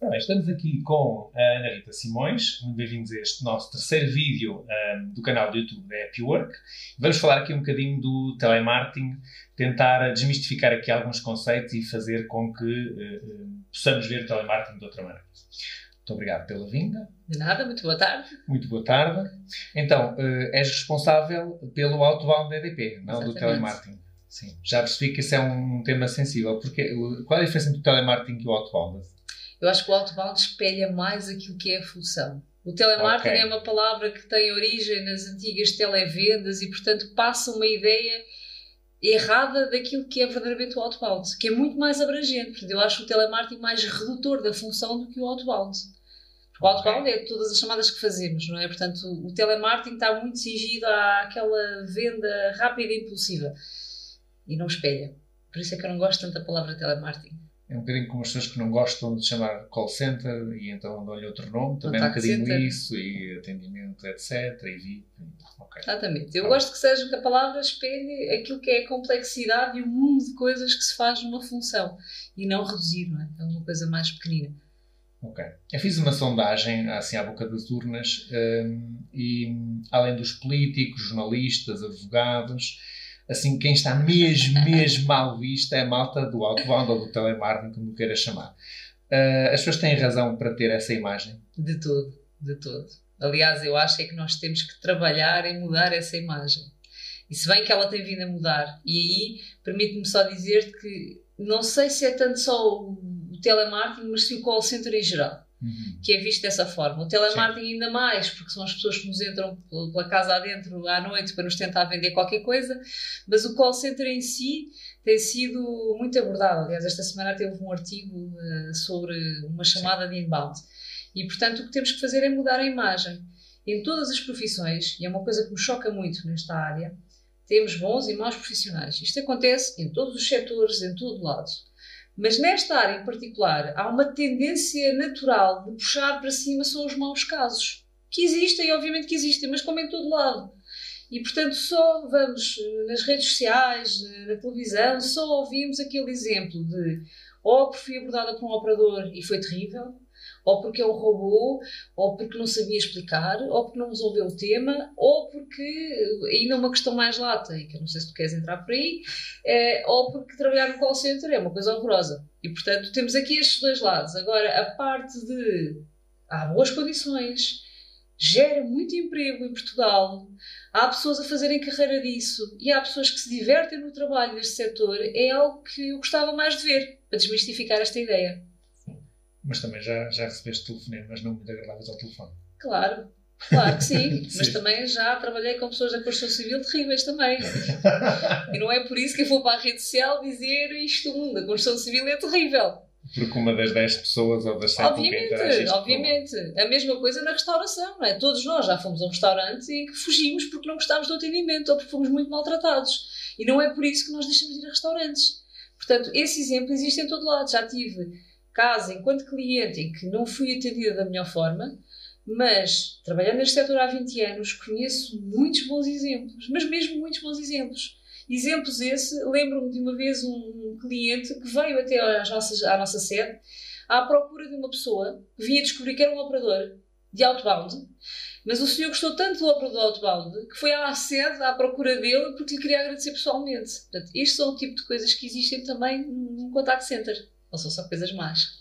Bem, estamos aqui com a Ana Rita Simões. Muito bem-vindos a este nosso terceiro vídeo um, do canal do YouTube da Happy Work. Vamos falar aqui um bocadinho do telemarketing, tentar desmistificar aqui alguns conceitos e fazer com que uh, possamos ver o telemarketing de outra maneira. Muito obrigado pela vinda. De nada, muito boa tarde. Muito boa tarde. Então, uh, és responsável pelo outbound EDP, não Exatamente. do telemarketing. Sim, já percebi que esse é um tema sensível. Porque, qual é a diferença entre o telemarketing e o outbound? Eu acho que o outbound espelha mais aquilo que é a função. O telemarketing okay. é uma palavra que tem origem nas antigas televendas e, portanto, passa uma ideia errada daquilo que é verdadeiramente o outbound, que é muito mais abrangente. Portanto, eu acho o telemarketing mais redutor da função do que o outbound. Porque o outbound okay. é todas as chamadas que fazemos, não é? Portanto, o telemarketing está muito cingido àquela venda rápida e impulsiva e não espelha. Por isso é que eu não gosto tanto da palavra telemarketing é um bocadinho como as pessoas que não gostam de chamar call center e então dão-lhe outro nome, também é um bocadinho center. isso, e atendimento, etc. E VIP. Okay. Exatamente. Eu gosto que seja que a palavra espelhe aquilo que é a complexidade e o mundo de coisas que se faz numa função e não reduzir, não é? É uma coisa mais pequenina. Ok. Eu fiz uma sondagem assim à boca das urnas um, e além dos políticos, jornalistas, advogados assim, quem está mesmo, mesmo mal visto é a malta do outbound ou do telemarketing, como queira chamar. Uh, as pessoas têm razão para ter essa imagem? De todo, de todo. Aliás, eu acho é que nós temos que trabalhar em mudar essa imagem. E se bem que ela tem vindo a mudar, e aí permite-me só dizer que não sei se é tanto só o telemarketing, mas sim o call center em geral uhum. que é visto dessa forma. O telemarketing Sim. ainda mais, porque são as pessoas que nos entram pela casa adentro à noite para nos tentar vender qualquer coisa, mas o call center em si tem sido muito abordado. Aliás, esta semana teve um artigo uh, sobre uma chamada Sim. de inbound. E, portanto, o que temos que fazer é mudar a imagem. Em todas as profissões, e é uma coisa que me choca muito nesta área, temos bons e maus profissionais. Isto acontece em todos os setores, em todo lado. Mas nesta área em particular, há uma tendência natural de puxar para cima só os maus casos. Que existem, obviamente que existem, mas como em todo lado. E portanto, só vamos eh, nas redes sociais, eh, na televisão, só ouvimos aquele exemplo de ou porque fui abordada por um operador e foi terrível, ou porque é um robô, ou porque não sabia explicar, ou porque não resolveu o tema, ou porque, ainda uma questão mais lata, e que eu não sei se tu queres entrar por aí, é, ou porque trabalhar no call center é uma coisa horrorosa. E portanto temos aqui estes dois lados. Agora, a parte de há boas condições, gera muito emprego em Portugal, há pessoas a fazerem carreira disso e há pessoas que se divertem no trabalho neste setor, é algo que eu gostava mais de ver, para desmistificar esta ideia. Mas também já, já recebeste telefonemas não muito agradáveis ao telefone. Claro, Claro que sim, sim, mas também já trabalhei com pessoas da construção civil terríveis também. e não é por isso que eu vou para a rede social dizer isto, da construção civil é terrível. Porque uma das 10 pessoas ou das 100 Obviamente, obviamente. A mesma coisa na restauração, não é? Todos nós já fomos a um restaurante e que fugimos porque não gostávamos do atendimento ou porque fomos muito maltratados. E não é por isso que nós deixamos de ir a restaurantes. Portanto, esse exemplo existe em todo lado. Já tive caso enquanto cliente em que não fui atendida da melhor forma, mas trabalhando neste setor há 20 anos, conheço muitos bons exemplos, mas mesmo muitos bons exemplos. Exemplos esse, lembro-me de uma vez um cliente que veio até às nossas, à nossa sede à procura de uma pessoa vinha descobrir que era um operador de outbound, mas o senhor gostou tanto do operador outbound que foi à sede à procura dele porque lhe queria agradecer pessoalmente. Portanto, isto são o tipo de coisas que existem também num contact center. Não são só coisas más.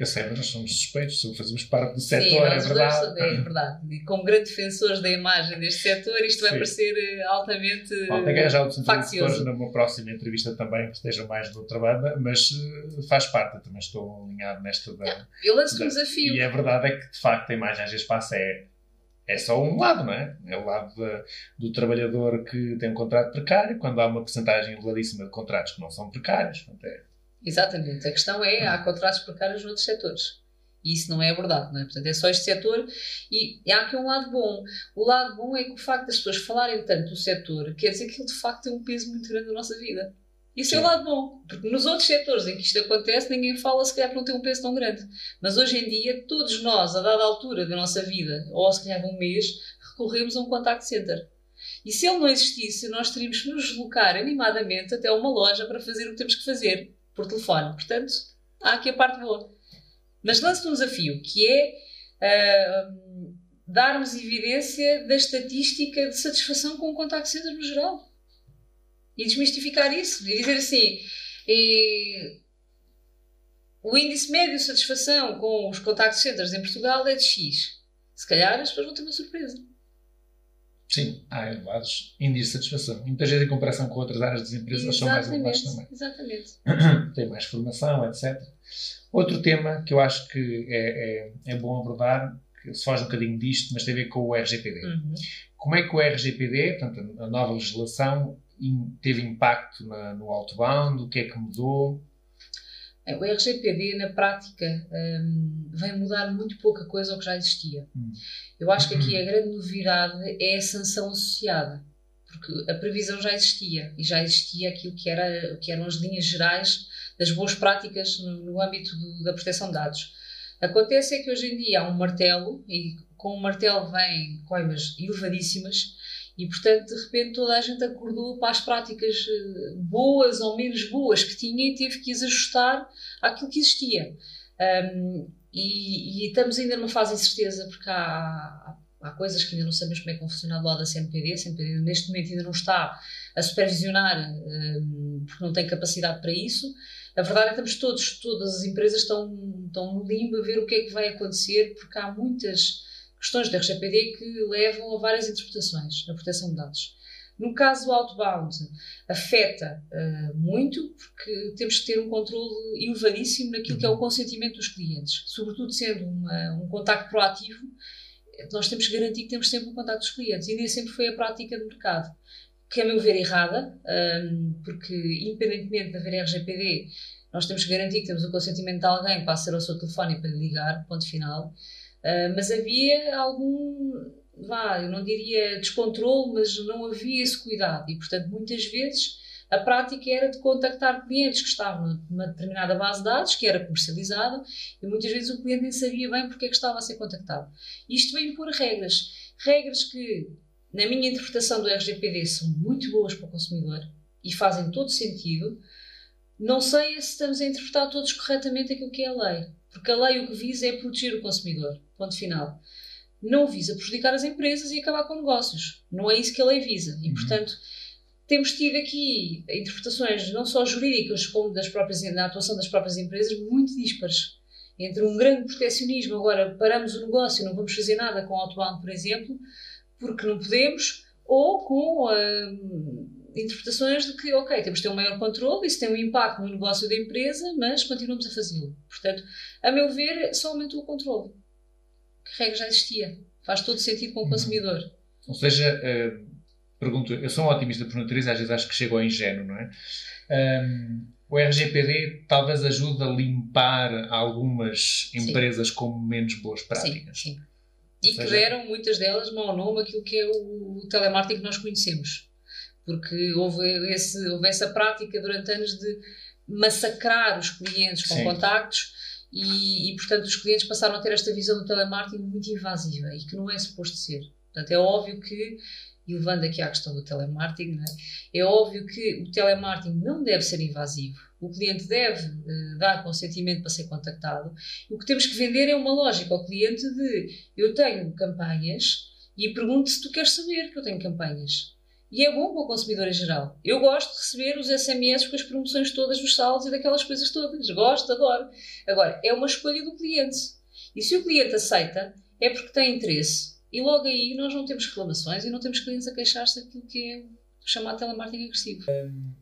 Eu sei, mas nós somos suspeitos, fazemos parte do setor, é verdade. É verdade. E como grandes defensores da imagem deste setor, isto vai Sim. parecer eh, altamente. Bom, tem que arranjar outros interlocutores numa próxima entrevista também que estejam mais do outra banda, mas uh, faz parte, eu também estou alinhado nesta da. Eu lanço um desafio. E a verdade é que, de facto, a imagem às vezes passa é é só um lado, não é? É o lado de, do trabalhador que tem um contrato precário, quando há uma porcentagem elevadíssima de contratos que não são precários. Portanto, é... Exatamente. A questão é, há contratos precários noutros setores. E isso não é abordado, não é? Portanto, é só este setor. E há aqui um lado bom. O lado bom é que o facto das pessoas falarem tanto do setor quer dizer que ele de facto tem um peso muito grande na nossa vida. Isso é o lado bom, porque nos outros setores em que isto acontece, ninguém fala se calhar que não tem um peso tão grande. Mas hoje em dia, todos nós, a dada altura da nossa vida, ou se calhar de um mês, recorremos a um contact center. E se ele não existisse, nós teríamos que nos deslocar animadamente até uma loja para fazer o que temos que fazer por telefone. Portanto, há aqui a parte boa. Mas lanço-te um desafio, que é uh, darmos evidência da estatística de satisfação com o contact center no geral. E desmistificar isso. E dizer assim, e, o índice médio de satisfação com os contact centers em Portugal é de X. Se calhar as pessoas vão ter uma surpresa. Sim, há elevados índices de satisfação. Muitas vezes, em comparação com outras áreas das empresas, são mais elevados também. Exatamente. Tem mais formação, etc. Outro tema que eu acho que é, é, é bom abordar, que se foge um bocadinho disto, mas tem a ver com o RGPD. Uhum. Como é que o RGPD, portanto, a nova legislação, teve impacto na, no outbound? O que é que mudou? É, o RGPD, na prática, um, vem mudar muito pouca coisa ao que já existia. Hum. Eu acho que aqui a grande novidade é a sanção associada, porque a previsão já existia e já existia aquilo que, era, que eram as linhas gerais das boas práticas no, no âmbito do, da proteção de dados. Acontece é que hoje em dia há um martelo e com o martelo vêm coimas elevadíssimas e, portanto, de repente toda a gente acordou para as práticas eh, boas ou menos boas que tinha e teve que as ajustar àquilo que existia. Um, e, e, estamos ainda numa fase de incerteza, porque há, há, coisas que ainda não sabemos como é que vão funcionar do lado da CNPD. A CNPD neste momento ainda não está a supervisionar, um, porque não tem capacidade para isso. A verdade é que estamos todos, todas as empresas estão, estão no limbo a ver o que é que vai acontecer, porque há muitas questões da RGPD que levam a várias interpretações na proteção de dados. No caso do outbound, afeta uh, muito, porque temos que ter um controle elevadíssimo naquilo que é o consentimento dos clientes. Sobretudo sendo uma, um contacto proativo, nós temos que garantir que temos sempre um contacto dos clientes. E nem sempre foi a prática do mercado. Que, a meu ver, errada, um, ehm, porque, independentemente de haver RGPD, nós temos que garantir que temos o consentimento de alguém para aceder ao seu telefone e para lhe ligar, ponto final. Uh, mas havia algum, vá, eu não diria descontrole, mas não havia esse cuidado e, portanto, muitas vezes a prática era de contactar clientes que estavam numa determinada base de dados, que era comercializada, e muitas vezes o cliente nem sabia bem porque é que estava a ser contactado. Isto vem por regras. Regras que, na minha interpretação do RGPD, são muito boas para o consumidor e fazem todo sentido. Não sei se estamos a interpretar todos corretamente aquilo que é a lei. Porque a lei o que visa é proteger o consumidor. Ponto final. Não visa prejudicar as empresas e acabar com negócios. Não é isso que a lei visa. E, uhum. portanto, temos tido aqui interpretações não só jurídicas como das próprias, na atuação das próprias empresas muito dispares. Entre um grande proteccionismo, agora paramos o negócio, não vamos fazer nada com o outbound, por exemplo, porque não podemos, ou com uh, interpretações de que, ok, temos de ter um maior controle, isso tem um impacto no negócio da empresa, mas continuamos a fazê-lo. Portanto, a meu ver, só aumentou o controle. Que regra já existia. Faz todo sentido com o uhum. consumidor. Ou seja, uh, pergunto, eu sou um otimista por natureza, às vezes acho que chego ao ingênuo, não é? Um, o RGPD talvez ajude a limpar algumas empresas sim. com menos boas práticas. Sim, sim. E seja, que deram, muitas delas, mau nome aquilo que é o telemarketing que nós conhecemos porque houve, esse, houve essa prática durante anos de massacrar os clientes com Sim. contactos e, e, portanto, os clientes passaram a ter esta visão do telemarketing muito invasiva e que não é suposto ser. Portanto, é óbvio que, e levando aqui à questão do telemarketing, é? é? óbvio que o telemarketing não deve ser invasivo. O cliente deve uh, dar consentimento para ser contactado. O que temos que vender é uma lógica ao cliente de eu tenho campanhas e pergunto se tu queres saber que eu tenho campanhas. E é bom para o consumidor em geral. Eu gosto de receber os SMS com as promoções todas dos saldos e daquelas coisas todas. Gosto, adoro. Agora, é uma escolha do cliente. E se o cliente aceita, é porque tem interesse. E logo aí nós não temos reclamações e não temos clientes a queixar-se daquilo que é chamado telemarketing agressivo.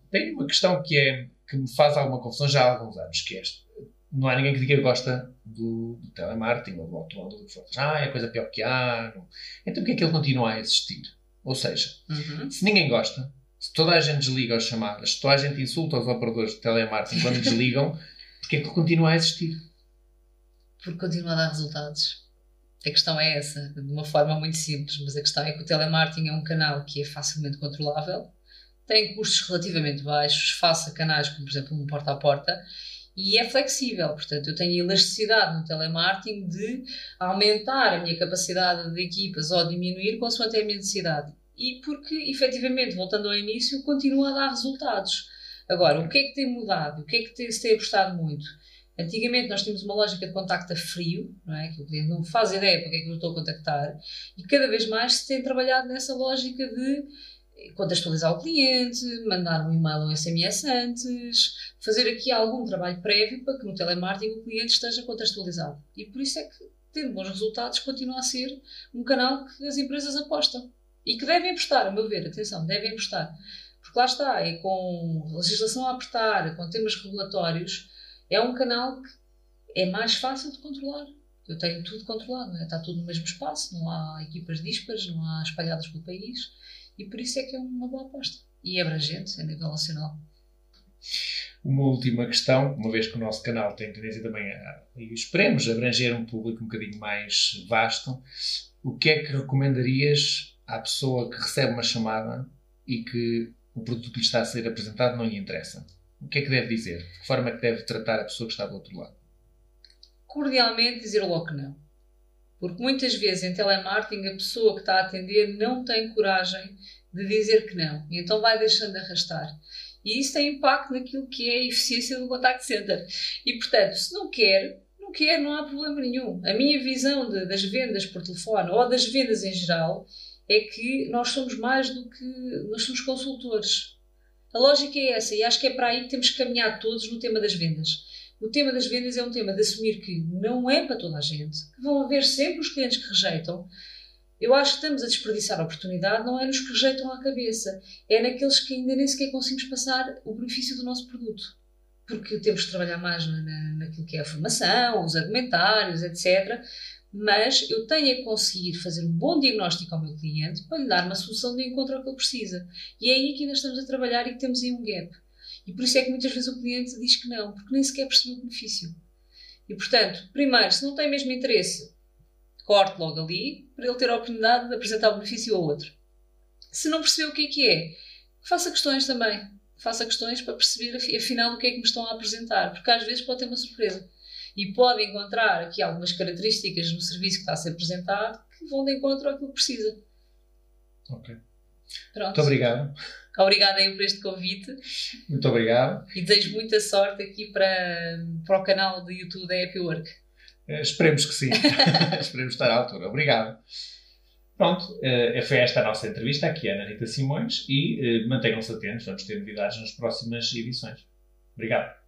tem uma questão que, é, que me faz alguma confusão já há alguns anos, que é este. Não há ninguém que diga que gosta do, do telemarketing ou do automóvel, do que. Ah, é a coisa pior que há. Então porquê é que ele continua a existir? Ou seja, uhum. se ninguém gosta, se toda a gente desliga as chamadas, se toda a gente insulta os operadores de telemarketing quando desligam, porque é que continua a existir? Porque continua a dar resultados. A questão é essa, de uma forma muito simples, mas a questão é que o telemarketing é um canal que é facilmente controlável, tem custos relativamente baixos, face a canais como, por exemplo, um porta a porta, e é flexível. Portanto, eu tenho elasticidade no telemarketing de aumentar a minha capacidade de equipas ou diminuir consoante a minha necessidade. E porque, efetivamente, voltando ao início, continua a dar resultados. Agora, o que é que tem mudado? O que é que tem, se tem apostado muito? Antigamente nós tínhamos uma lógica de contacto a frio, não é? Que o cliente não faz ideia para que é que eu estou a contactar, e cada vez mais se tem trabalhado nessa lógica de contextualizar o cliente, mandar um e-mail ou um SMS antes, fazer aqui algum trabalho prévio para que no telemarketing o cliente esteja contextualizado. E por isso é que, tendo bons resultados, continua a ser um canal que as empresas apostam. E que devem apostar, a meu ver, atenção, devem apostar. Porque lá está, é com legislação a apertar, com temas regulatórios, é um canal que é mais fácil de controlar. Eu tenho tudo controlado, é? está tudo no mesmo espaço, não há equipas dispares, não há espalhadas pelo país e por isso é que é uma boa aposta. E é abrangente a nível nacional. Uma última questão, uma vez que o nosso canal tem tendência também a, e esperemos abranger um público um bocadinho mais vasto, o que é que recomendarias à pessoa que recebe uma chamada e que o produto que lhe está a ser apresentado não lhe interessa? O que é que deve dizer? De que forma é que deve tratar a pessoa que está do outro lado? Cordialmente dizer logo que não. Porque muitas vezes em telemarketing a pessoa que está a atender não tem coragem de dizer que não. E então vai deixando de arrastar. E isso tem impacto naquilo que é a eficiência do contact center. E portanto, se não quer, não quer, não há problema nenhum. A minha visão de, das vendas por telefone ou das vendas em geral é que nós somos mais do que. Nós somos consultores. A lógica é essa e acho que é para aí que temos que caminhar todos no tema das vendas. O tema das vendas é um tema de assumir que não é para toda a gente, que vão haver sempre os clientes que rejeitam. Eu acho que estamos a desperdiçar a oportunidade, não é nos que rejeitam à cabeça, é naqueles que ainda nem sequer conseguimos passar o benefício do nosso produto. Porque temos que trabalhar mais na, naquilo que é a formação, os argumentários, etc. Mas eu tenho a conseguir fazer um bom diagnóstico ao meu cliente para lhe dar uma solução de encontro ao que ele precisa. E é aí que ainda estamos a trabalhar e que temos aí um gap. E por isso é que muitas vezes o cliente diz que não, porque nem sequer percebeu o benefício. E portanto, primeiro, se não tem mesmo interesse, corte logo ali para ele ter a oportunidade de apresentar o benefício ao outro. Se não percebeu o que é que é, faça questões também. Faça questões para perceber afinal o que é que me estão a apresentar, porque às vezes pode ter uma surpresa. E pode encontrar aqui algumas características no serviço que está a ser apresentado que vão de encontro àquilo que precisa. Ok. Pronto. Muito obrigado. Obrigada aí por este convite. Muito obrigado. E desejo muita sorte aqui para, para o canal do YouTube da Happy Work. Uh, esperemos que sim. esperemos estar à altura. Obrigado. Pronto, uh, foi esta a nossa entrevista aqui, Ana Rita Simões, e uh, mantenham-se atentos, vamos ter novidades nas próximas edições. Obrigado.